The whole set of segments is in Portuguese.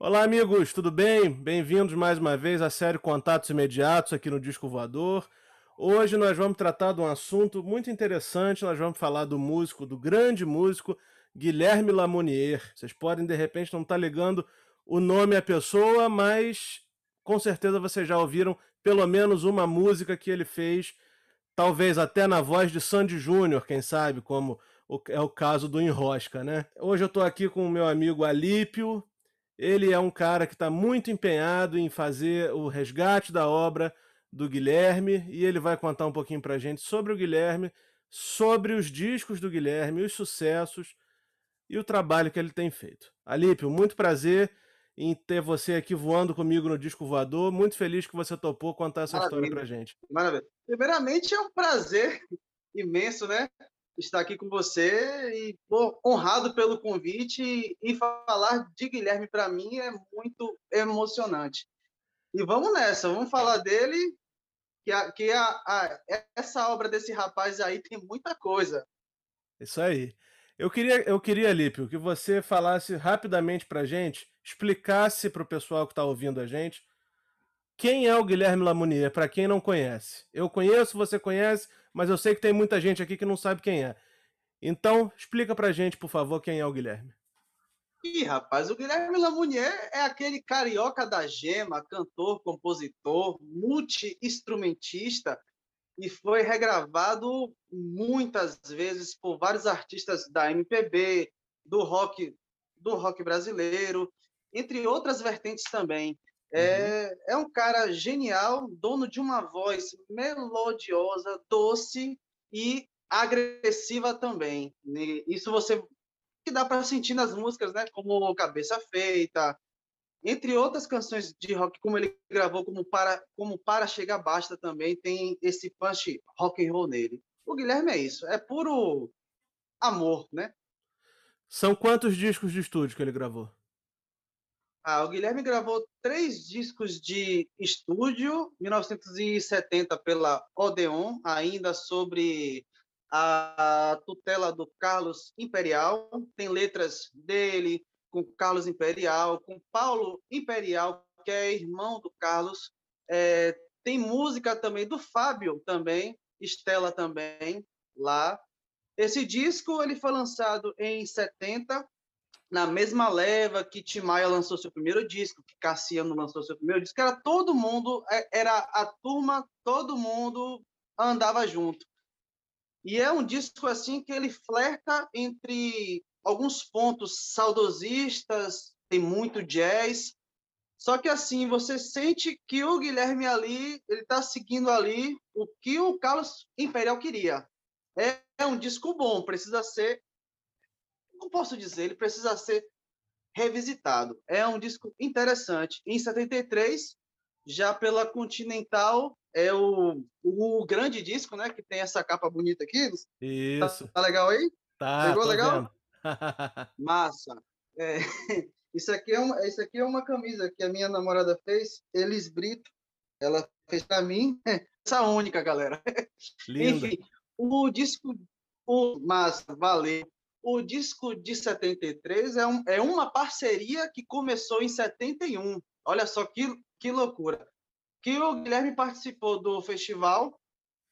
Olá, amigos, tudo bem? Bem-vindos mais uma vez à série Contatos Imediatos aqui no Disco Voador. Hoje nós vamos tratar de um assunto muito interessante. Nós vamos falar do músico, do grande músico Guilherme Lamounier. Vocês podem, de repente, não estar tá ligando o nome à pessoa, mas com certeza vocês já ouviram pelo menos uma música que ele fez, talvez até na voz de Sandy Júnior, quem sabe, como é o caso do Enrosca, né? Hoje eu estou aqui com o meu amigo Alípio, ele é um cara que está muito empenhado em fazer o resgate da obra do Guilherme e ele vai contar um pouquinho para a gente sobre o Guilherme, sobre os discos do Guilherme, os sucessos e o trabalho que ele tem feito. Alípio, muito prazer em ter você aqui voando comigo no Disco Voador. Muito feliz que você topou contar essa Maravilha. história para gente. Maravilha. Primeiramente, é um prazer imenso, né? Estar aqui com você e pô, honrado pelo convite e falar de Guilherme para mim é muito emocionante. E vamos nessa, vamos falar dele, que, a, que a, a, essa obra desse rapaz aí tem muita coisa. Isso aí. Eu queria, eu queria, Lípio, que você falasse rapidamente para gente, explicasse para o pessoal que está ouvindo a gente, quem é o Guilherme Lamounier, para quem não conhece. Eu conheço, você conhece, mas eu sei que tem muita gente aqui que não sabe quem é. Então, explica pra gente, por favor, quem é o Guilherme. Ih, rapaz, o Guilherme Lamounier é aquele carioca da gema, cantor, compositor, multi-instrumentista e foi regravado muitas vezes por vários artistas da MPB, do rock, do rock brasileiro, entre outras vertentes também. É, uhum. é um cara genial, dono de uma voz melodiosa, doce e agressiva também. Isso você que dá para sentir nas músicas, né? Como Cabeça Feita, entre outras canções de rock, como ele gravou, como para como para chegar basta também tem esse punch rock and roll nele. O Guilherme é isso, é puro amor, né? São quantos discos de estúdio que ele gravou? Ah, o Guilherme gravou três discos de estúdio, 1970 pela Odeon, ainda sobre a tutela do Carlos Imperial. Tem letras dele com Carlos Imperial, com Paulo Imperial, que é irmão do Carlos. É, tem música também do Fábio também, Estela também lá. Esse disco ele foi lançado em 70 na mesma leva que Tim Maia lançou seu primeiro disco, que Cassiano lançou seu primeiro disco, era todo mundo, é, era a turma, todo mundo andava junto. E é um disco assim que ele flerta entre alguns pontos saudosistas, tem muito jazz, só que assim, você sente que o Guilherme ali, ele está seguindo ali o que o Carlos Imperial queria. É um disco bom, precisa ser não posso dizer, ele precisa ser revisitado. É um disco interessante. Em 73, já pela Continental, é o, o grande disco, né? Que tem essa capa bonita aqui. Isso. Tá, tá legal aí? Tá. Pegou legal? Massa. É, isso, aqui é uma, isso aqui é uma camisa que a minha namorada fez, Elis Brito. Ela fez para mim. Essa única, galera. Linda. Enfim, o disco. O, massa, valeu. O disco de 73 é, um, é uma parceria que começou em 71. Olha só que, que loucura. Que o Guilherme participou do festival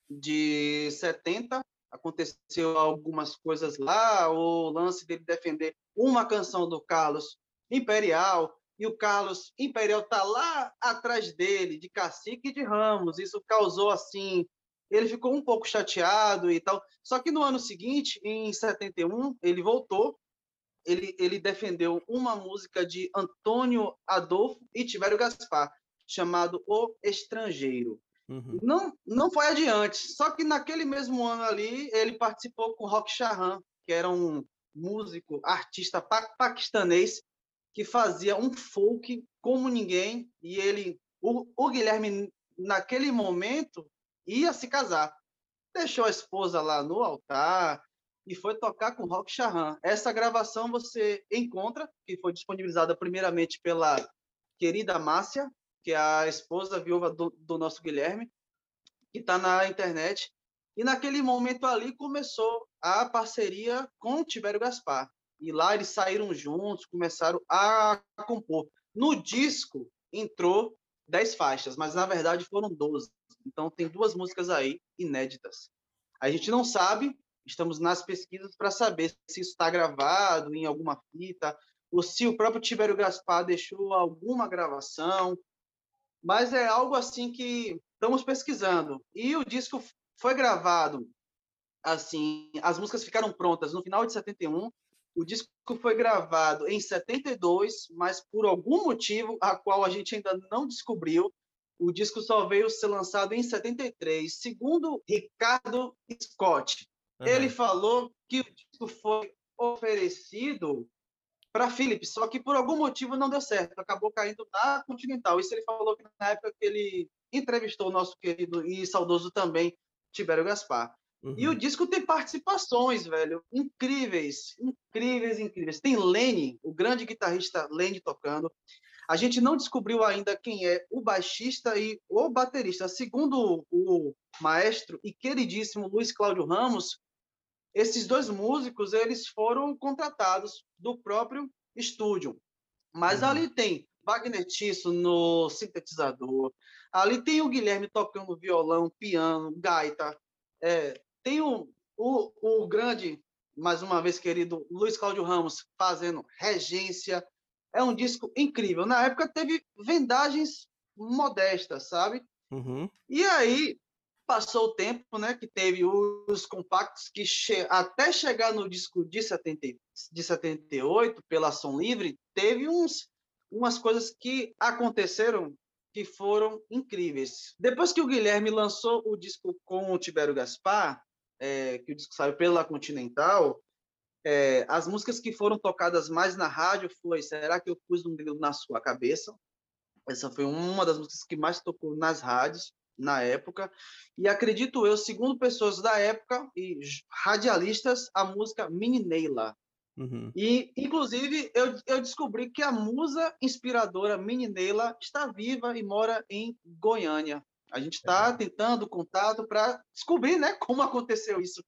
de 70, aconteceu algumas coisas lá, o lance dele defender uma canção do Carlos Imperial, e o Carlos Imperial tá lá atrás dele, de cacique e de ramos. Isso causou, assim, ele ficou um pouco chateado e tal. Só que no ano seguinte, em 71, ele voltou, ele, ele defendeu uma música de Antônio Adolfo e Tiverio Gaspar, chamado O Estrangeiro. Uhum. Não, não foi adiante, só que naquele mesmo ano ali, ele participou com Rock Charan, que era um músico, artista pa paquistanês, que fazia um folk como ninguém, e ele, o, o Guilherme, naquele momento, ia se casar. Deixou a esposa lá no altar e foi tocar com Rock Charan. Essa gravação você encontra, que foi disponibilizada primeiramente pela querida Márcia, que é a esposa viúva do, do nosso Guilherme, que está na internet. E naquele momento ali começou a parceria com o Tibério Gaspar. E lá eles saíram juntos, começaram a compor. No disco entrou 10 faixas, mas na verdade foram 12. Então tem duas músicas aí inéditas. A gente não sabe, estamos nas pesquisas para saber se isso está gravado em alguma fita, ou se o próprio Tibério Gaspar deixou alguma gravação, mas é algo assim que estamos pesquisando. E o disco foi gravado assim, as músicas ficaram prontas no final de 71. O disco foi gravado em 72, mas por algum motivo a qual a gente ainda não descobriu, o disco só veio ser lançado em 73. Segundo Ricardo Scott, uhum. ele falou que o disco foi oferecido para Philips, só que por algum motivo não deu certo, acabou caindo na Continental. Isso ele falou que na época que ele entrevistou o nosso querido e saudoso também Tibério Gaspar. Uhum. E o disco tem participações, velho, incríveis, incríveis, incríveis. Tem Lenny, o grande guitarrista Lenny tocando. A gente não descobriu ainda quem é o baixista e o baterista. Segundo o maestro e queridíssimo Luiz Cláudio Ramos, esses dois músicos eles foram contratados do próprio estúdio. Mas uhum. ali tem Wagner no sintetizador, ali tem o Guilherme tocando violão, piano, gaita, é, tem o, o, o grande, mais uma vez querido, Luiz Cláudio Ramos fazendo regência. É um disco incrível. Na época teve vendagens modestas, sabe? Uhum. E aí, passou o tempo, né, que teve os compactos que che até chegar no disco de, 70, de 78, pela Som Livre, teve uns, umas coisas que aconteceram que foram incríveis. Depois que o Guilherme lançou o disco com o Tibério Gaspar, é, que o disco saiu pela Continental, é, as músicas que foram tocadas mais na rádio foi Será que eu pus um grilo na sua cabeça? Essa foi uma das músicas que mais tocou nas rádios na época. E acredito eu, segundo pessoas da época e radialistas, a música Mini Neila. Uhum. E, inclusive, eu, eu descobri que a musa inspiradora Mini Neila está viva e mora em Goiânia. A gente está é. tentando contato para descobrir né, como aconteceu isso.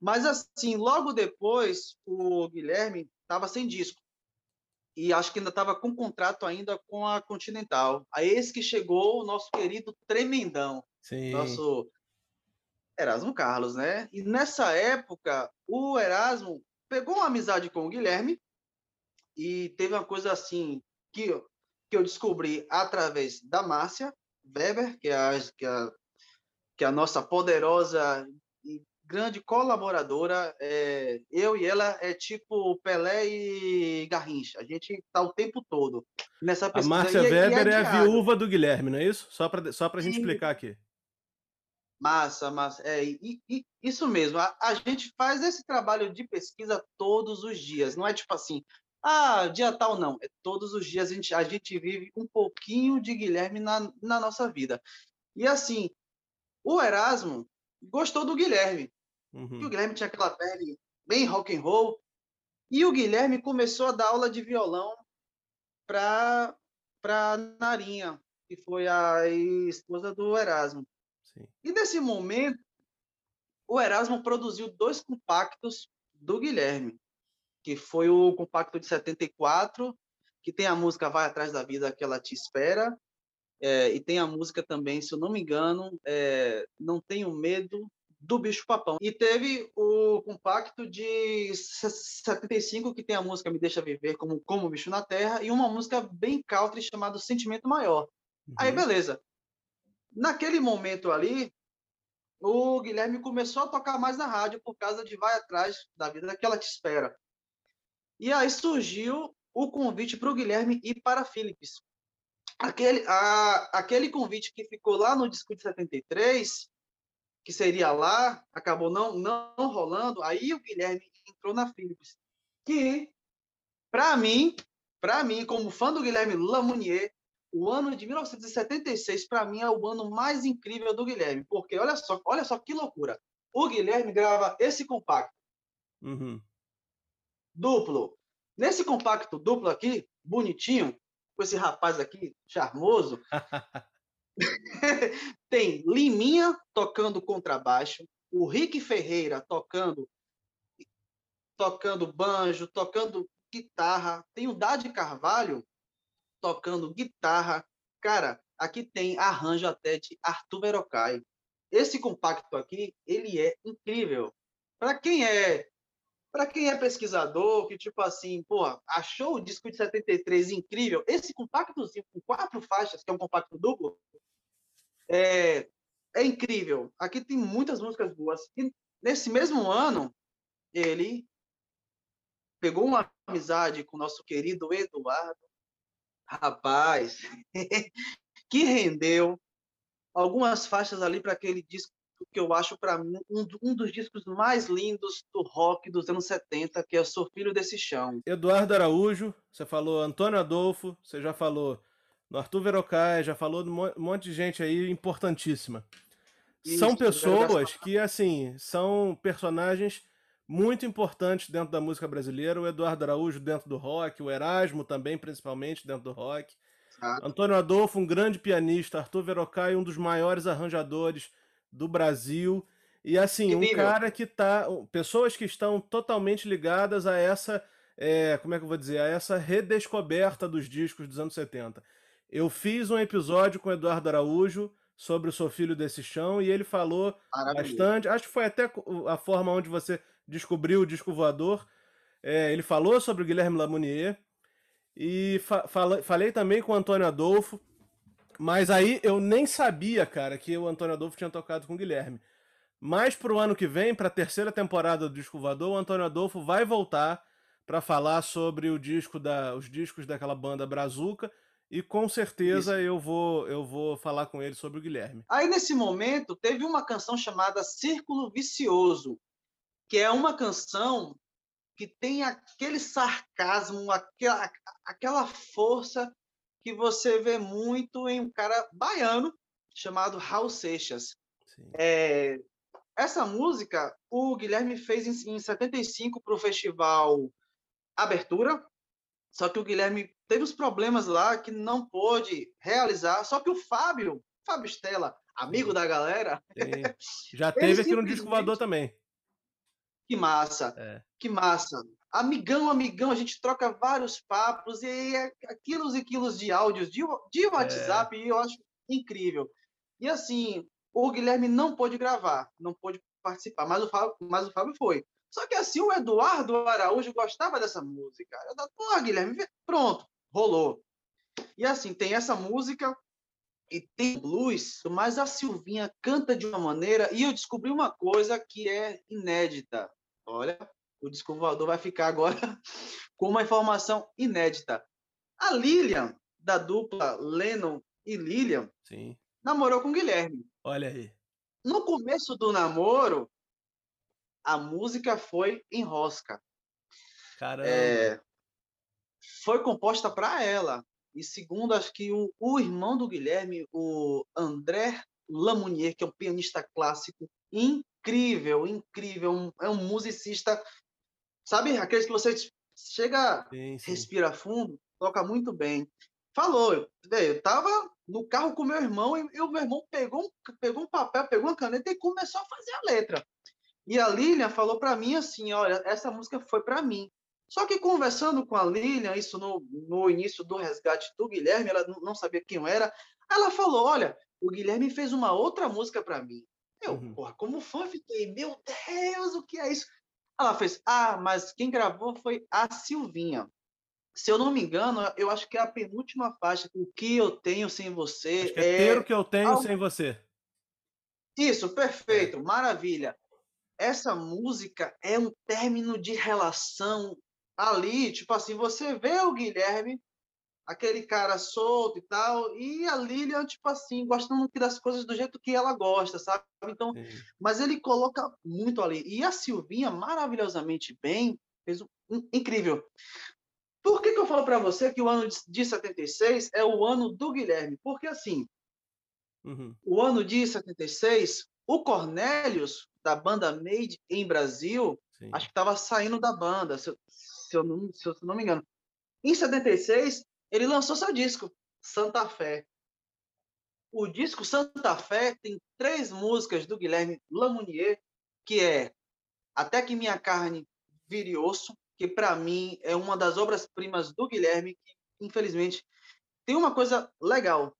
Mas, assim, logo depois, o Guilherme estava sem disco e acho que ainda estava com contrato ainda com a Continental. Aí esse que chegou o nosso querido Tremendão, Sim. nosso Erasmo Carlos, né? E nessa época, o Erasmo pegou uma amizade com o Guilherme e teve uma coisa assim que, que eu descobri através da Márcia Weber, que é a, que é a, que é a nossa poderosa grande colaboradora. É, eu e ela é tipo Pelé e Garrincha. A gente tá o tempo todo nessa pesquisa. A Márcia Weber é, é, a viúva do Guilherme, não é isso? Só para só a gente explicar aqui. Massa, massa. É, e, e, isso mesmo. A, a, gente faz esse trabalho de pesquisa todos os dias. Não é tipo assim, ah, dia tal, não. É todos os dias a gente, a gente vive um pouquinho de Guilherme na, na nossa vida. E assim, o Erasmo gostou do Guilherme. Uhum. E o Guilherme tinha aquela pele bem rock and roll. E o Guilherme começou a dar aula de violão para para Narinha, que foi a esposa do Erasmo. Sim. E nesse momento, o Erasmo produziu dois compactos do Guilherme, que foi o compacto de 74, que tem a música Vai Atrás da Vida que ela te espera, é, e tem a música também, se eu não me engano, é, Não Tenho Medo do Bicho Papão. E teve o compacto de 75, que tem a música Me Deixa Viver como, como Bicho na Terra, e uma música bem country chamada Sentimento Maior. Uhum. Aí, beleza. Naquele momento ali, o Guilherme começou a tocar mais na rádio por causa de Vai Atrás da Vida que ela te espera. E aí surgiu o convite para o Guilherme ir para Philips. Aquele, a, aquele convite que ficou lá no disco de 73 que seria lá, acabou não, não rolando. Aí o Guilherme entrou na Philips, que, para mim, para mim, como fã do Guilherme Lamounier, o ano de 1976, para mim, é o ano mais incrível do Guilherme. Porque olha só, olha só que loucura. O Guilherme grava esse compacto. Uhum. Duplo. Nesse compacto duplo aqui, bonitinho, com esse rapaz aqui, charmoso, tem Liminha tocando contrabaixo, o Rick Ferreira tocando tocando banjo, tocando guitarra, tem o Dade Carvalho tocando guitarra. Cara, aqui tem arranjo até de Arthur Verocai. Esse compacto aqui, ele é incrível. Para quem é para quem é pesquisador, que tipo assim, pô, achou o disco de 73 incrível, esse compactozinho com quatro faixas, que é um compacto duplo, é, é incrível. Aqui tem muitas músicas boas. E nesse mesmo ano, ele pegou uma amizade com nosso querido Eduardo, rapaz, que rendeu algumas faixas ali para aquele disco que eu acho para mim um, um, dos discos mais lindos do rock dos anos 70, que é Sou Filho desse Chão. Eduardo Araújo, você falou Antônio Adolfo, você já falou no Arthur Verocai, já falou de um monte de gente aí importantíssima. Isso, são pessoas que, assim, são personagens muito importantes dentro da música brasileira. O Eduardo Araújo dentro do rock, o Erasmo também, principalmente dentro do rock. Ah. Antônio Adolfo, um grande pianista. Arthur Verocai, um dos maiores arranjadores do Brasil. E assim, um cara que tá. Pessoas que estão totalmente ligadas a essa. É, como é que eu vou dizer? A essa redescoberta dos discos dos anos 70. Eu fiz um episódio com o Eduardo Araújo sobre o Sou Filho desse Chão e ele falou bastante. Acho que foi até a forma onde você descobriu o disco voador. É, ele falou sobre o Guilherme Lamounier e fa falei também com o Antônio Adolfo. Mas aí eu nem sabia, cara, que o Antônio Adolfo tinha tocado com o Guilherme. Mas pro ano que vem, para a terceira temporada do Disco Voador, o Antônio Adolfo vai voltar para falar sobre o disco da, os discos daquela banda Brazuca e com certeza Isso. eu vou eu vou falar com ele sobre o Guilherme. Aí nesse momento teve uma canção chamada Círculo Vicioso, que é uma canção que tem aquele sarcasmo, aquela, aquela força que você vê muito em um cara baiano chamado Raul Seixas. É, essa música o Guilherme fez em, em 75 para o festival Abertura, só que o Guilherme teve os problemas lá que não pôde realizar, só que o Fábio, Fábio Stella, amigo da galera... Já teve aqui no Disco Voador também. Que massa, é. que massa amigão, amigão, a gente troca vários papos e é quilos e quilos de áudios de, de WhatsApp é. e eu acho incrível. E assim, o Guilherme não pôde gravar, não pôde participar, mas o Fábio, mas o Fábio foi. Só que assim, o Eduardo Araújo gostava dessa música. Eu pô, Guilherme, pronto, rolou. E assim, tem essa música e tem blues, mas a Silvinha canta de uma maneira e eu descobri uma coisa que é inédita. Olha, o disco voador vai ficar agora com uma informação inédita. A Lilian, da dupla Lennon e Lilian, Sim. namorou com Guilherme. Olha aí. No começo do namoro, a música foi em rosca. Caramba. É, foi composta para ela. E segundo, acho que o, o, irmão do Guilherme, o André Lamounier, que é um pianista clássico incrível, incrível, é um musicista Sabe, aqueles que você chega, sim, sim. respira fundo, toca muito bem. Falou, eu tava no carro com meu irmão e, e o meu irmão pegou, pegou um papel, pegou uma caneta e começou a fazer a letra. E a Lilian falou para mim assim, olha, essa música foi para mim. Só que conversando com a Lilian, isso no, no início do resgate do Guilherme, ela não sabia quem eu era, ela falou, olha, o Guilherme fez uma outra música para mim. Eu, uhum. porra, como fã, fiquei, meu Deus, o que é isso? Ela fez, ah, mas quem gravou foi a Silvinha. Se eu não me engano, eu acho que é a penúltima faixa. O que eu tenho sem você é, é ter o que eu tenho sem você. Isso, perfeito, é. maravilha. Essa música é um término de relação ali, tipo assim, você vê o Guilherme aquele cara solto e tal, e a Lilian, tipo assim, gostando das coisas do jeito que ela gosta, sabe? Então, Sim. mas ele coloca muito ali. E a Silvinha, maravilhosamente bem, fez um, incrível. Por que, que eu falo para você que o ano de 76 é o ano do Guilherme? Porque, assim, uhum. o ano de 76, o Cornelius, da banda Made em Brasil, Sim. acho que estava saindo da banda, se se eu, não, se eu não me engano. Em 76, ele lançou seu disco, Santa Fé. O disco Santa Fé tem três músicas do Guilherme Lamounier, que é Até que Minha Carne Vire Osso, que para mim é uma das obras-primas do Guilherme, que infelizmente tem uma coisa legal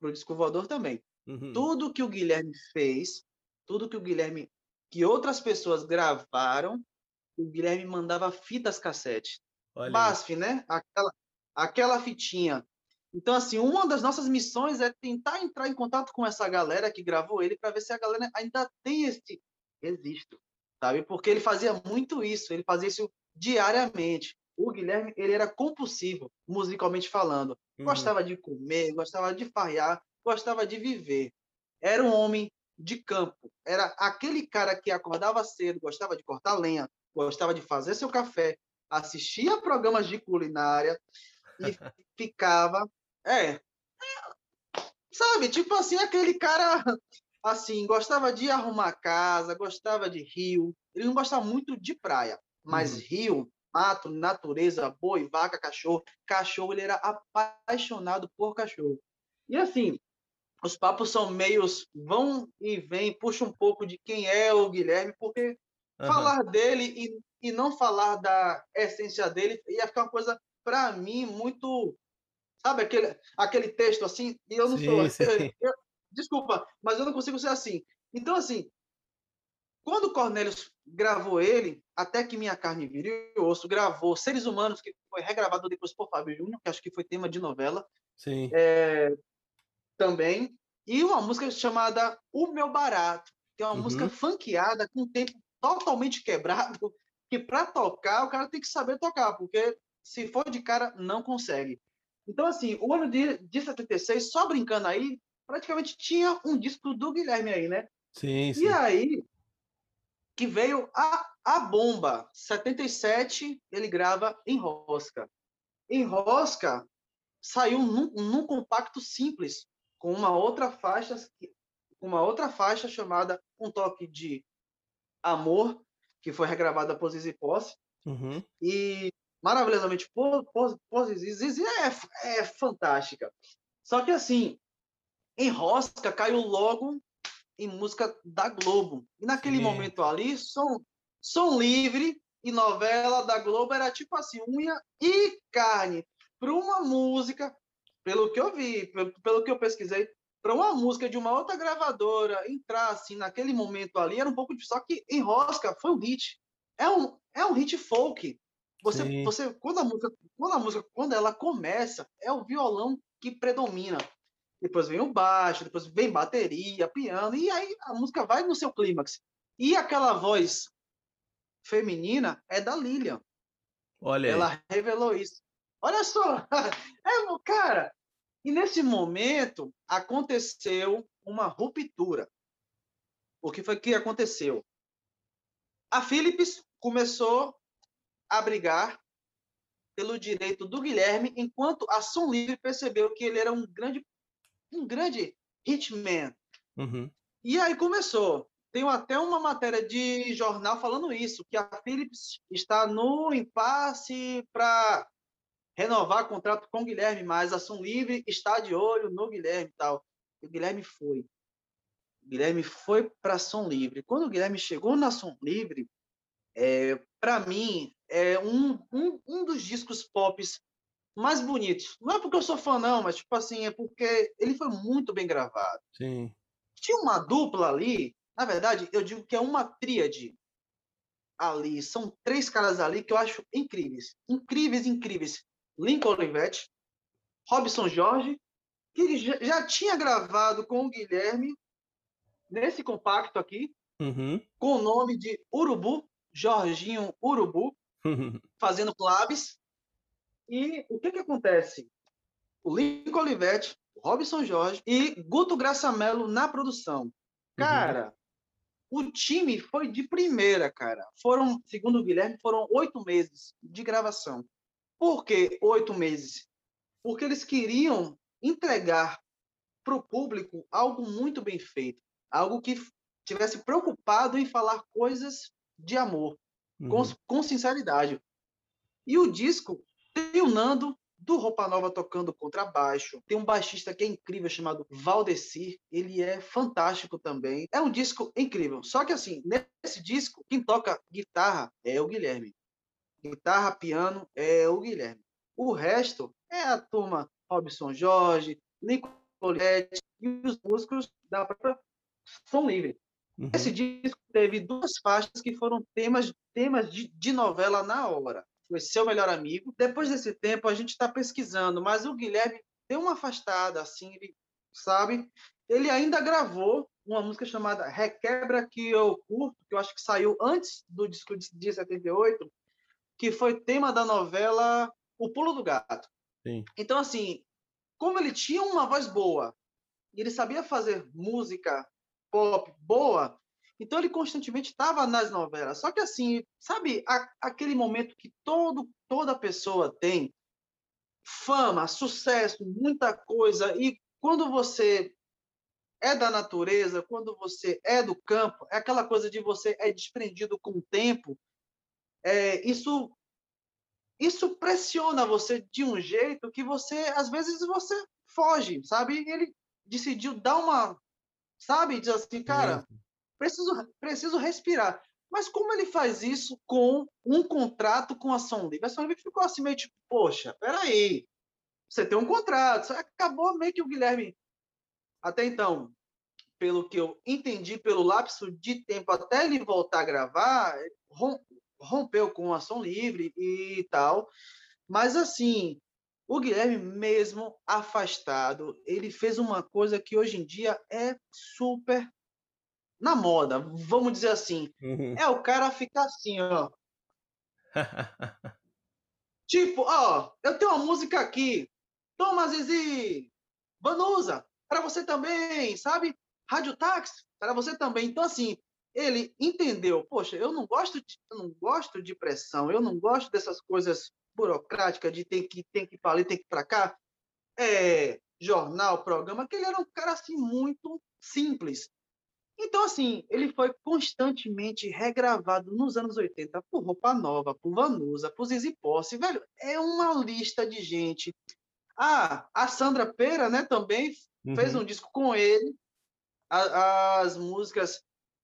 pro disco voador também. Uhum. Tudo que o Guilherme fez, tudo que o Guilherme, que outras pessoas gravaram, o Guilherme mandava fitas cassete. Olha. BASF, né? Aquela, aquela fitinha. Então, assim, uma das nossas missões é tentar entrar em contato com essa galera que gravou ele para ver se a galera ainda tem esse registro, sabe? Porque ele fazia muito isso, ele fazia isso diariamente. O Guilherme, ele era compulsivo, musicalmente falando. Uhum. Gostava de comer, gostava de farrear, gostava de viver. Era um homem de campo. Era aquele cara que acordava cedo, gostava de cortar lenha, gostava de fazer seu café, assistia programas de culinária e ficava. É. Sabe, tipo assim, aquele cara assim, gostava de arrumar casa, gostava de rio. Ele não gostava muito de praia, mas Uhum. rio, mato, natureza, boi, vaca, cachorro. Cachorro, ele era apaixonado por cachorro. E assim, os papos são meios vão e vêm, puxa um pouco de quem é o Guilherme, porque Aham. falar dele e, e não falar da essência dele ia ficar uma coisa, para mim, muito. Sabe aquele, aquele texto assim? E eu não sou. Sim, sim. eu- desculpa, mas eu não consigo ser assim. Então, assim, quando o Cornelius gravou ele, até que Minha Carne Vira e Osso, gravou Seres Humanos, que foi regravado depois por Fábio Júnior, que acho que foi tema de novela Sim. É, também, e uma música chamada O Meu Barato, que é uma Uhum. música funkeada com um tempo totalmente quebrado, que para tocar o cara tem que saber tocar, porque se for de cara não consegue. Então assim, o ano de, de 76, só brincando aí, praticamente tinha um disco do Guilherme aí, né? Sim, sim. E aí que veio a, a bomba. 77, ele grava em Rosca. Em Rosca saiu num, num compacto simples, com uma outra faixa, uma outra faixa chamada Um Toque de Amor, que foi regravada por Zizi Posse, Uhum. e maravilhosamente por, por, por Zizi. Zizi é, é fantástica. Só que assim, em Rosca caiu logo em música da Globo. E naquele Sim. momento ali, som, som livre e novela da Globo era tipo assim, unha e carne. Para uma música, pelo que eu vi, pelo, pelo que eu pesquisei, para uma música de uma outra gravadora entrar assim naquele momento ali era um pouco difícil. Só que em Rosca foi um hit. É um, é um hit folk. Você, Sim. você quando a música, quando a música, quando ela começa, é o violão que predomina depois vem o baixo, depois vem bateria, piano, e aí a música vai no seu clímax. E aquela voz feminina é da Lilian. Olha. Ela revelou isso. Olha só, é, cara. E nesse momento aconteceu uma ruptura. O que foi que aconteceu? A Philips começou a brigar pelo direito do Guilherme, enquanto a Som Livre percebeu que ele era um grande um grande hitman. Uhum. E aí começou. Tem até uma matéria de jornal falando isso, que a Philips está no impasse para renovar contrato com o Guilherme, mas a Som Livre está de olho no Guilherme e tal. E o Guilherme foi. O Guilherme foi para a Som Livre. Quando o Guilherme chegou na Som Livre, é, para mim, é um, um, um dos discos pop mais bonitos. Não é porque eu sou fã, não, mas tipo assim, é porque ele foi muito bem gravado. Sim. Tinha uma dupla ali, na verdade, eu digo que é uma tríade ali. São três caras ali que eu acho incríveis. Incríveis, incríveis. Lincoln Olivetti, Robson Jorge, que já, tinha gravado com o Guilherme nesse compacto aqui, Uhum. com o nome de Urubu, Jorginho Urubu, fazendo claves. E o que que acontece? O Lincoln Olivetti, Robson Jorge e Guto Graçamelo na produção. Cara, o time foi de primeira, cara. Foram, segundo o Guilherme, foram oito meses de gravação. Por que oito meses? Porque eles queriam entregar para o público algo muito bem feito, algo que tivesse preocupado em falar coisas de amor, com, Uhum. com sinceridade. E o disco tem o Nando do Roupa Nova tocando contrabaixo. Tem um baixista que é incrível chamado Valdecir. Ele é fantástico também. É um disco incrível. Só que assim, nesse disco, quem toca guitarra é o Guilherme. Guitarra, piano é o Guilherme. O resto é a turma Robson Jorge, Nicolette e os músicos da própria Som Livre. Uhum. Esse disco teve duas faixas que foram temas, temas de, de novela na hora. Foi Seu Melhor Amigo. Depois desse tempo, a gente está pesquisando, mas o Guilherme deu uma afastada, assim, ele, sabe? Ele ainda gravou uma música chamada Requebra que eu curto, que eu acho que saiu antes do disco de 78, que foi tema da novela O Pulo do Gato. Sim. Então, assim, como ele tinha uma voz boa e ele sabia fazer música pop boa, então ele constantemente estava nas novelas. Só que assim, sabe, a, aquele momento que todo, toda pessoa tem fama, sucesso, muita coisa, e quando você é da natureza, quando você é do campo, é aquela coisa de você é desprendido com o tempo, é, isso isso pressiona você de um jeito que você às vezes você foge, sabe? Ele decidiu dar uma sabe? Diz assim, cara, preciso, preciso respirar. Mas como ele faz isso com um contrato com a Som Livre? A Som Livre ficou assim meio tipo, poxa, peraí, você tem um contrato, acabou meio que o Guilherme, até então, pelo que eu entendi, pelo lapso de tempo até ele voltar a gravar, rompeu com a Som Livre e tal, mas assim, o Guilherme, mesmo afastado, ele fez uma coisa que hoje em dia é super na moda, vamos dizer assim. Uhum. É o cara ficar assim, ó. tipo, ó, eu tenho uma música aqui. Toma, Zizi. Vanusa, para você também, sabe? Rádio Táxi, para você também. Então, assim, ele entendeu, poxa, eu não gosto de, eu não gosto de pressão, eu não gosto dessas coisas burocrática de tem que tem que ir para ali, tem que ir para cá, é, jornal, programa, que ele era um cara assim muito simples. Então, assim, ele foi constantemente regravado nos anos 80 por Roupa Nova, por Vanusa, por Zizi Posse, velho, é uma lista de gente. Ah, a Sandra Pera, né, também uhum. fez um disco com ele. A, as músicas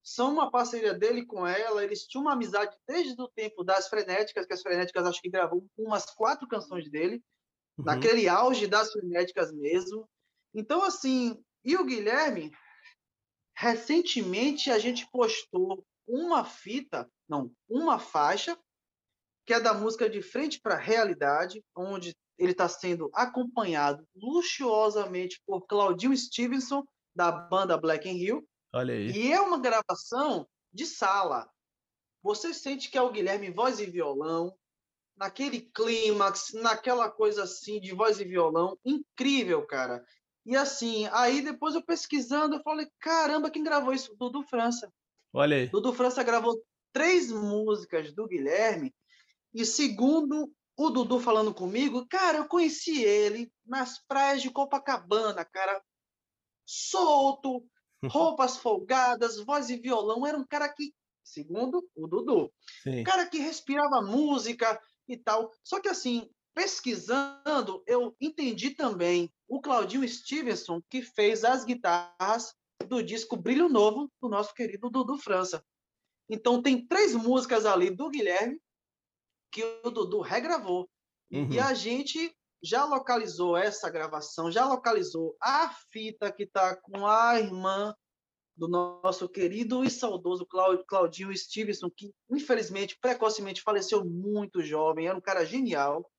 são uma parceria dele com ela. Eles tinham uma amizade desde o tempo das Frenéticas, que as Frenéticas acho que gravou umas quatro canções dele, uhum. naquele auge das Frenéticas mesmo. Então, assim, e o Guilherme, recentemente a gente postou uma fita, não, uma faixa, que é da música De Frente para a Realidade, onde ele está sendo acompanhado luxuosamente por Claudinho Stevenson, da banda Black and Hill, Olha aí. E é uma gravação de sala. Você sente que é o Guilherme voz e violão, naquele clímax, naquela coisa assim de voz e violão, incrível, cara. E assim, aí depois eu pesquisando, eu falei, caramba, quem gravou isso? Dudu França. Olha aí. Dudu França gravou três músicas do Guilherme, e segundo o Dudu falando comigo, cara, eu conheci ele nas praias de Copacabana, cara, solto, roupas folgadas, voz e violão. Era um cara que, segundo o Dudu, Sim. um cara que respirava música e tal. Só que assim, pesquisando, eu entendi também o Claudinho Stevenson, que fez as guitarras do disco Brilho Novo do nosso querido Dudu França. Então tem três músicas ali do Guilherme que o Dudu regravou. Uhum. E a gente já localizou essa gravação, já localizou a fita que está com a irmã do nosso querido e saudoso Claudinho Stevenson, que infelizmente, precocemente faleceu muito jovem, era um cara genial.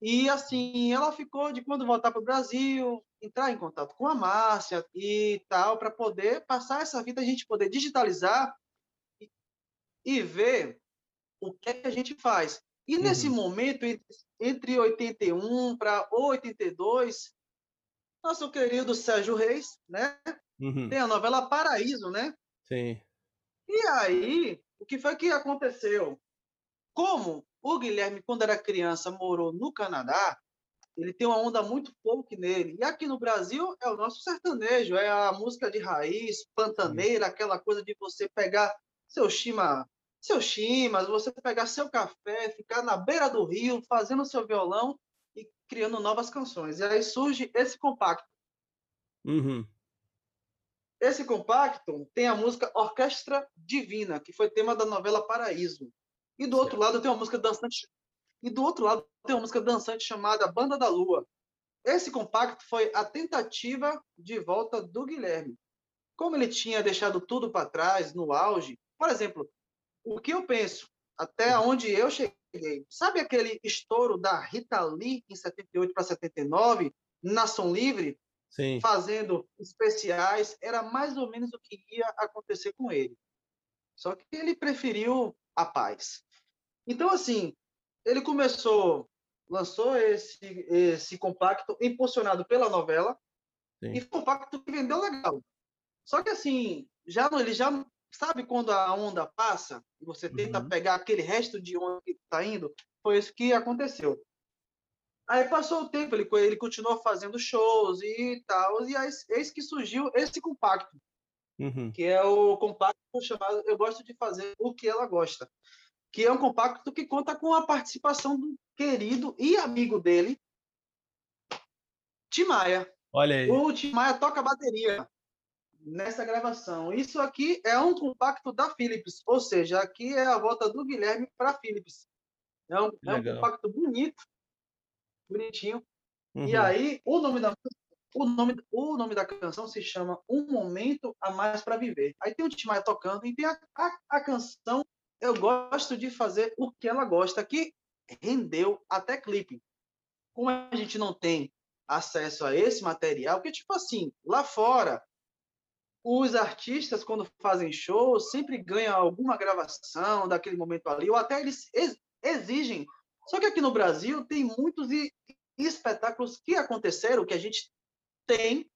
E assim, ela ficou de quando voltar para o Brasil, entrar em contato com a Márcia e tal, para poder passar essa fita, a gente poder digitalizar e, e ver o que, é que a gente faz. E uhum. nesse momento, entre 81 para 82, nosso querido Sérgio Reis, né? Uhum. Tem a novela Paraíso, né? Sim. E aí, o que foi que aconteceu? Como o Guilherme, quando era criança, morou no Canadá, ele tem uma onda muito folk nele. E aqui no Brasil é o nosso sertanejo, é a música de raiz, pantaneira, aquela coisa de você pegar seu chima seus chimas, você pegar seu café, ficar na beira do rio, fazendo seu violão e criando novas canções. E aí surge esse compacto. Uhum. Esse compacto tem a música Orquestra Divina, que foi tema da novela Paraíso. E do outro lado tem uma música dançante. E do outro lado tem uma música dançante chamada Banda da Lua. esse compacto foi a tentativa de volta do Guilherme. Como ele tinha deixado tudo para trás no auge, por exemplo, o que eu penso, até onde eu cheguei, sabe aquele estouro da Rita Lee em 78 para 79, Nação Livre, Sim. fazendo especiais, era mais ou menos o que ia acontecer com ele. Só que ele preferiu a paz. Então, assim, ele começou, lançou esse, esse compacto impulsionado pela novela, Sim. e foi um compacto que vendeu legal. Só que, assim, já ele já sabe quando a onda passa e você tenta uhum. pegar aquele resto de onda que está indo? Foi isso que aconteceu. Aí passou o tempo, ele, ele continuou fazendo shows e tal, e aí, eis que surgiu esse compacto, uhum. que é o compacto chamado Eu Gosto de Fazer o que Ela Gosta, que é um compacto que conta com a participação do querido e amigo dele, Timaya. Olha aí. O Timaya toca bateria nessa gravação. Isso aqui é um compacto da Philips, ou seja, aqui é a volta do Guilherme para Philips. É um, é um compacto bonito, bonitinho. Uhum. E aí, o nome da o nome, o nome da canção se chama Um Momento a Mais para Viver. Aí tem o Tim Maia tocando e tem a, a, a, canção Eu Gosto de Fazer o que Ela Gosta, que rendeu até clipe. Como a gente não tem acesso a esse material, porque, tipo assim, lá fora, os artistas, quando fazem show, sempre ganham alguma gravação daquele momento ali, ou até eles exigem só que aqui no Brasil tem muitos espetáculos que aconteceram que a gente tem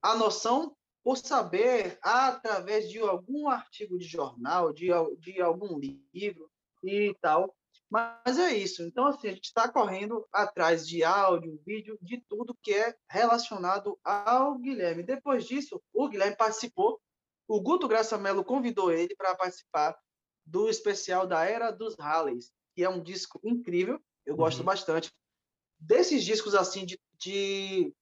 a noção por saber através de algum artigo de jornal, de, de algum livro e tal. Mas é isso. Então, assim, a gente está correndo atrás de áudio, vídeo, de tudo que é relacionado ao Guilherme. Depois disso, o Guilherme participou. O Guto Graça Mello convidou ele para participar do especial da Era dos Halleys que é um disco incrível, eu gosto uhum. bastante. Desses discos assim de, de,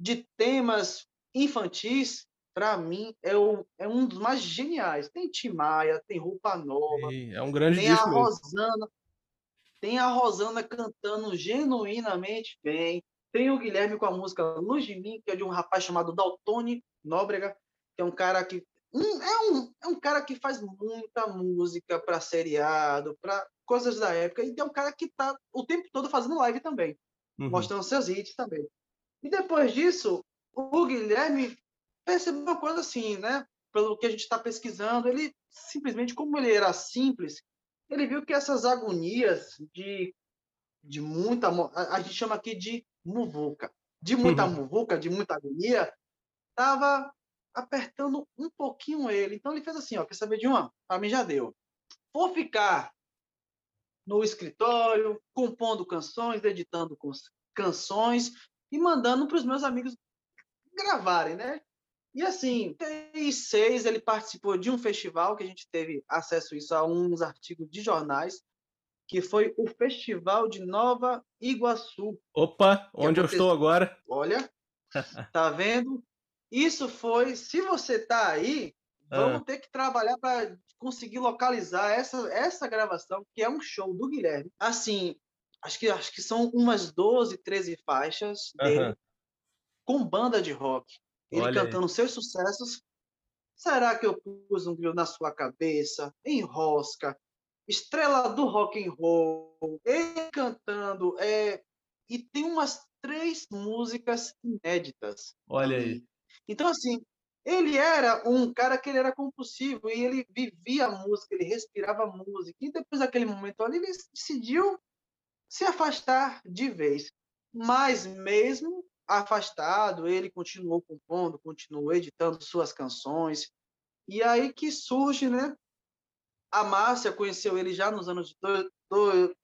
de temas infantis, para mim é, o, é um dos mais geniais. Tem Timaya, tem Roupa Nova, é um grande tem a Rosana, tem a Rosana cantando genuinamente bem. Tem o Guilherme com a música Luz de Mim, que é de um rapaz chamado Daltone Nóbrega, que é um cara que um, é, um, é um cara que faz muita música para seriado, para coisas da época, e tem um cara que está o tempo todo fazendo live também, uhum. mostrando seus hits também. E depois disso, o Guilherme percebeu uma coisa assim, né? Pelo que a gente está pesquisando, ele simplesmente, como ele era simples, ele viu que essas agonias de, de muita. A, a gente chama aqui de muvuca. De muita uhum. muvuca, de muita agonia, estava apertando um pouquinho ele. Então ele fez assim, ó, quer saber de uma? Para mim já deu. Vou ficar no escritório, compondo canções, editando canções e mandando para os meus amigos gravarem, né? E assim, em seis ele participou de um festival que a gente teve acesso a isso a uns artigos de jornais, que foi o Festival de Nova Iguaçu. Opa, onde eu estou agora? Olha, tá vendo? Isso foi, se você está aí, vamos ah. ter que trabalhar para conseguir localizar essa, essa gravação, que é um show do Guilherme. Assim, acho que, acho que são umas 12, 13 faixas dele, com banda de rock. Ele Olha cantando aí. seus sucessos. Será que eu pus um grilo na sua cabeça? Enrosca. Estrela do rock and roll. Ele cantando. É... E tem umas três músicas inéditas. Olha aí. Então, assim, ele era um cara que ele era compulsivo e ele vivia a música, ele respirava a música. E depois daquele momento ali, ele decidiu se afastar de vez. Mas mesmo afastado, ele continuou compondo, continuou editando suas canções. E aí que surge, né? A Márcia conheceu ele já nos anos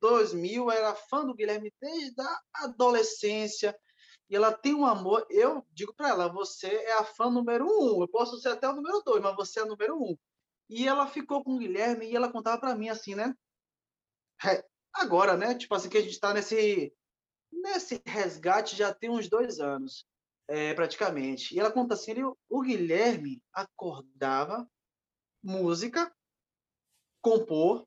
2000, era fã do Guilherme desde a adolescência, e ela tem um amor. Eu digo para ela: você é a fã número um. Eu posso ser até o número dois, mas você é a número um. E ela ficou com o Guilherme e ela contava para mim assim, né? Agora, né? Tipo assim, que a gente está nesse, nesse resgate já tem uns dois anos, é, praticamente. E ela conta assim: ele, o Guilherme acordava, música, compor,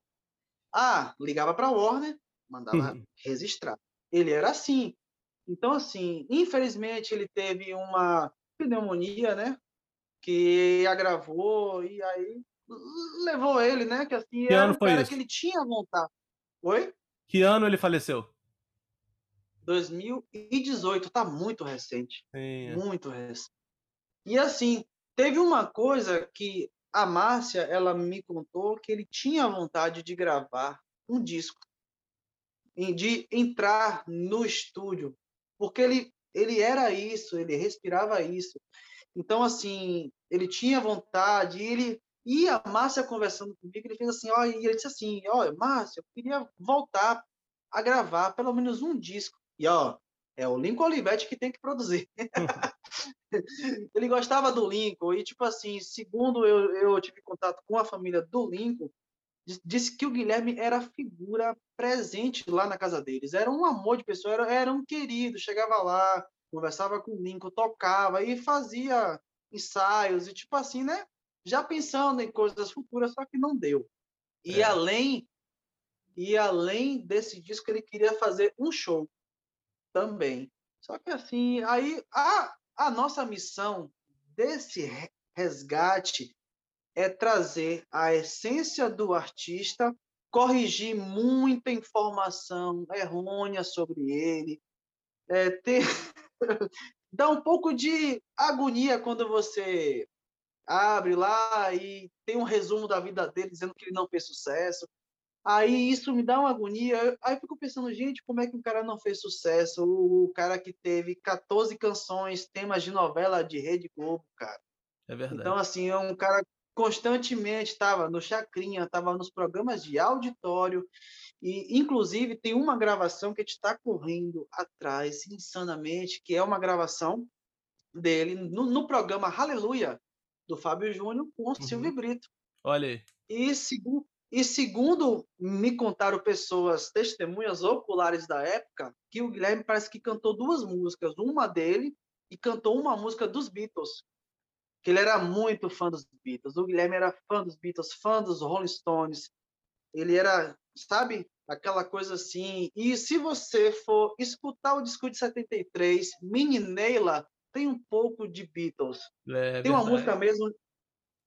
ah, ligava para a Warner, mandava registrar. Ele era assim. Então, assim, infelizmente ele teve uma pneumonia, né? Que agravou e aí levou ele, né? Que assim, Que era ano foi isso? que ele tinha vontade. Oi? Que ano ele faleceu? 2018, tá muito recente. Sim, é. Muito recente. E assim, teve uma coisa que a Márcia, ela me contou que ele tinha vontade de gravar um disco, de entrar no estúdio, porque ele, ele era isso, ele respirava isso. Então, assim, ele tinha vontade, e ele e a Márcia conversando comigo, ele fez assim, ó, e ele disse assim, ó, Márcia, eu queria voltar a gravar pelo menos um disco. E ó, é o Lincoln Olivetti que tem que produzir. ele gostava do Lincoln e tipo assim, segundo eu, eu tive contato com a família do Lincoln, disse que o Guilherme era figura presente lá na casa deles. Era um amor de pessoa, era, era um querido, chegava lá, conversava com o Lincoln, tocava e fazia ensaios e tipo assim, né? Já pensando em coisas futuras, só que não deu. E É. além e além desse disco ele queria fazer um show também. Só que assim, aí a, a nossa missão desse re- resgate é trazer a essência do artista, corrigir muita informação errônea sobre ele, é, ter dá um pouco de agonia quando você abre lá e tem um resumo da vida dele dizendo que ele não fez sucesso. Aí isso me dá uma agonia. Aí eu fico pensando, gente, como é que um cara não fez sucesso? O cara que teve 14 canções, temas de novela de Rede Globo, cara. É verdade. Então, assim, é um cara constantemente estava no Chacrinha, estava nos programas de auditório. E, inclusive, tem uma gravação que a gente está correndo atrás insanamente, que é uma gravação dele no, no programa Aleluia, do Fábio Júnior, com o Silvio Brito. Olha aí. E, segu e segundo me contaram pessoas, testemunhas oculares da época, que o Guilherme parece que cantou duas músicas, uma dele e cantou uma música dos Beatles, que ele era muito fã dos Beatles. O Guilherme era fã dos Beatles, fã dos Rolling Stones. Ele era, sabe, aquela coisa assim. E se você for escutar o disco de 73, Mini Neila, tem um pouco de Beatles. É tem uma verdade. música mesmo.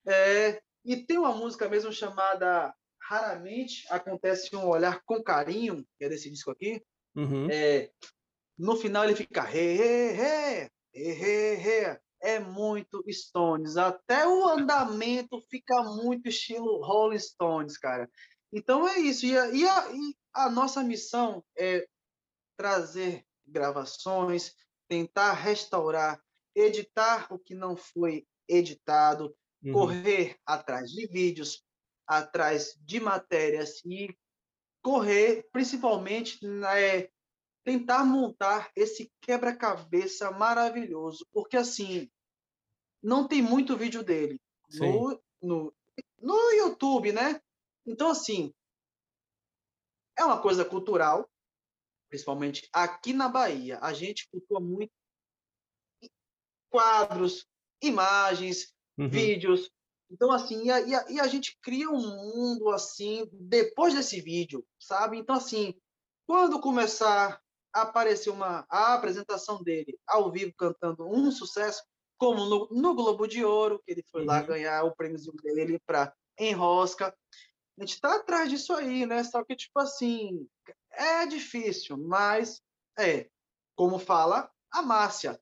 É, e tem uma música mesmo chamada Raramente Acontece um Olhar com Carinho, que é desse disco aqui. Uhum. É, no final ele fica re, re, re, re, re, re. É muito Stones. Até o andamento fica muito estilo Rolling Stones, cara. Então é isso. E a, e a, e a nossa missão é trazer gravações, tentar restaurar, editar o que não foi editado, Uhum. correr atrás de vídeos, atrás de matérias e correr, principalmente, né, tentar montar esse quebra-cabeça maravilhoso, porque assim não tem muito vídeo dele no, no, no YouTube, né? Então assim é uma coisa cultural, principalmente aqui na Bahia. A gente cultua muito quadros, imagens, Uhum. vídeos. Então, assim, e a, e, a, e a, gente cria um mundo, assim, depois desse vídeo, sabe? Então, assim, quando começar a aparecer uma, a apresentação dele ao vivo cantando um sucesso, como no, no Globo de Ouro, que ele foi uhum. lá ganhar o prêmio dele para Enrosca, a gente está atrás disso aí, né? Só que, tipo assim, é difícil, mas é, como fala a Márcia,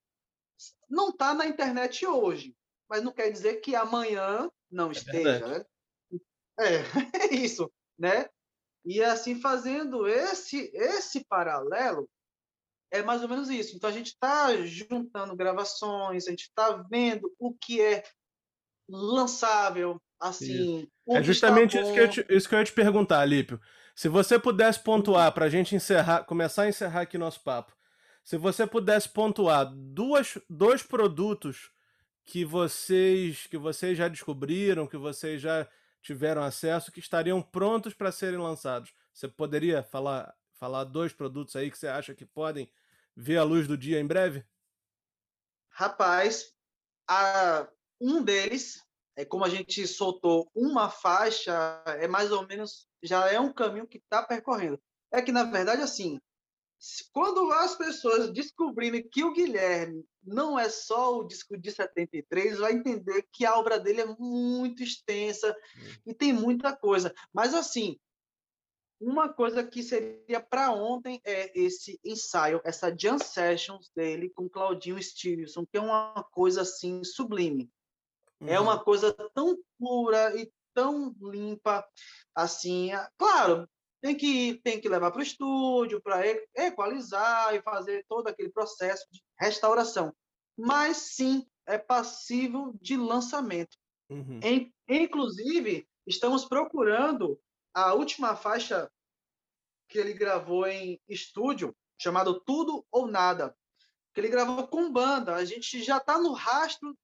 não está na internet hoje, mas não quer dizer que amanhã não esteja, é né? É, é isso, né? E assim, fazendo esse, esse paralelo, é mais ou menos isso. Então, a gente está juntando gravações, a gente está vendo o que é lançável, assim... é justamente isso que, eu te, isso que eu ia te perguntar, Alípio. Se você pudesse pontuar, para a gente encerrar, começar a encerrar aqui nosso papo, se você pudesse pontuar duas, dois produtos que vocês que vocês já descobriram, que vocês já tiveram acesso, que estariam prontos para serem lançados. Você poderia falar falar dois produtos aí que você acha que podem ver a luz do dia em breve? Rapaz, a, um deles é como a gente soltou uma faixa, é mais ou menos já é um caminho que está percorrendo. É que na verdade assim quando as pessoas descobrirem que o Guilherme não é só o disco de 73, vai entender que a obra dele é muito extensa hum. e tem muita coisa. Mas, assim, uma coisa que seria para ontem é esse ensaio, essa jam sessions dele com Claudinho Stevenson, que é uma coisa, assim, sublime. Uhum. É uma uhum. coisa tão pura e tão limpa, assim. Claro, tem que, tem que levar para o estúdio para equalizar e fazer todo aquele processo de restauração. Mas sim, é passível de lançamento. Uhum. Em, inclusive, estamos procurando a última faixa que ele gravou em estúdio, chamado Tudo ou Nada, que ele gravou com banda. A gente já está no rastro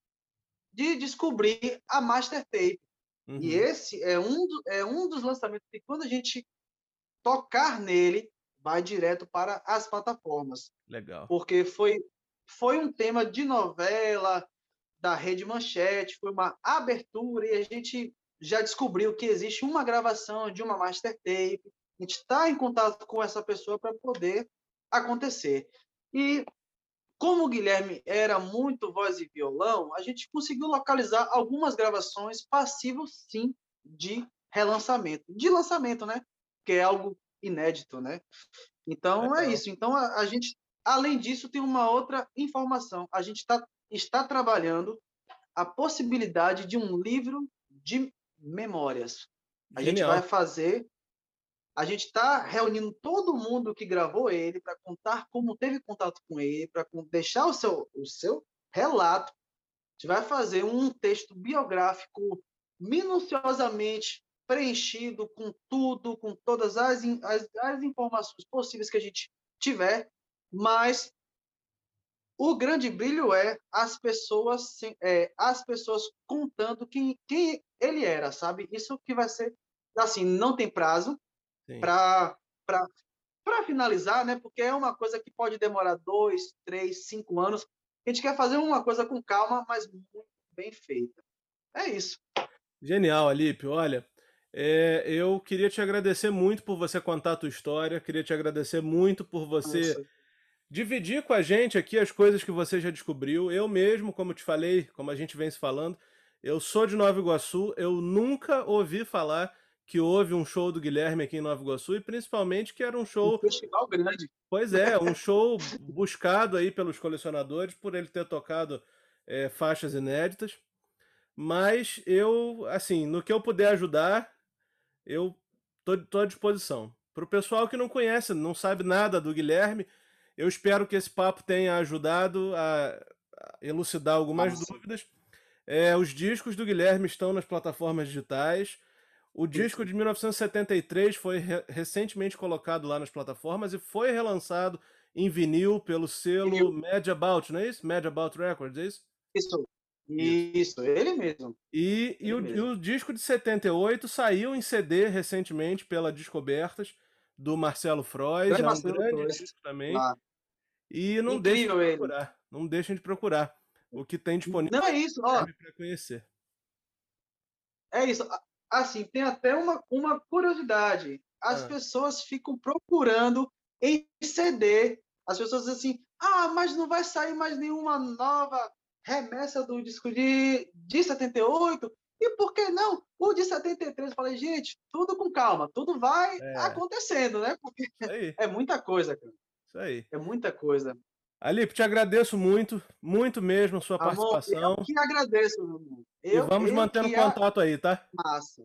de descobrir a master tape. Uhum. E esse é um, do, é um dos lançamentos que, quando a gente tocar nele, vai direto para as plataformas. Legal. Porque foi, foi um tema de novela da Rede Manchete, foi uma abertura e a gente já descobriu que existe uma gravação de uma master tape. A gente está em contato com essa pessoa para poder acontecer. E como o Guilherme era muito voz e violão, a gente conseguiu localizar algumas gravações passivas, sim, de relançamento. De lançamento, né? Que é algo inédito, né? Então é, é isso. Então a, a, gente, além disso, tem uma outra informação. A gente tá, está trabalhando a possibilidade de um livro de memórias. A Genial. gente vai fazer. A gente está reunindo todo mundo que gravou ele para contar como teve contato com ele, para deixar o seu, o seu relato. A gente vai fazer um texto biográfico minuciosamente preenchido com tudo, com todas as, as, as informações possíveis que a gente tiver, mas o grande brilho é as pessoas é, as pessoas contando quem, quem ele era, sabe? Isso que vai ser assim, não tem prazo para para finalizar, né? Porque é uma coisa que pode demorar dois, três, cinco anos. A gente quer fazer uma coisa com calma, mas muito bem feita. É isso. Genial, Alípio. Olha, é, eu queria te agradecer muito por você contar a tua história, queria te agradecer muito por você Nossa. dividir com a gente aqui as coisas que você já descobriu. Eu mesmo, como te falei, como a gente vem se falando, eu sou de Nova Iguaçu, eu nunca ouvi falar que houve um show do Guilherme aqui em Nova Iguaçu e principalmente que era um show. Um festival grande. Pois é, um show buscado aí pelos colecionadores por ele ter tocado é, faixas inéditas. Mas eu, assim, no que eu puder ajudar, eu tô, tô à disposição. Para o pessoal que não conhece, não sabe nada do Guilherme, eu espero que esse papo tenha ajudado a, elucidar algumas Nossa. dúvidas. É, os discos do Guilherme estão nas plataformas digitais. O disco de 1973 foi re recentemente colocado lá nas plataformas e foi relançado em vinil pelo selo Mad About, não é isso? Mad About Records, é isso? Isso. Isso, ele mesmo. E, ele e, o, mesmo. e, o, disco de 78 saiu em CD recentemente pela Descobertas, do Marcelo Freud, é um Marcelo grande Freud. disco também. Ah. E não deixem de procurar. Ele. Não deixem de procurar o que tem disponível. Não é isso, ó. Para conhecer. É isso. Assim, tem até uma, uma curiosidade. As ah. pessoas ficam procurando em CD. As pessoas dizem assim: ah, mas não vai sair mais nenhuma nova remessa do disco de, de 78, e por que não o de 73? Eu falei, gente, tudo com calma, tudo vai é. acontecendo, né? Porque é muita coisa, cara. Isso aí. É muita coisa. Alipe, te agradeço muito, muito mesmo a sua Amor, participação. Eu que agradeço, meu irmão. Eu, e vamos mantendo contato aí, tá? Massa.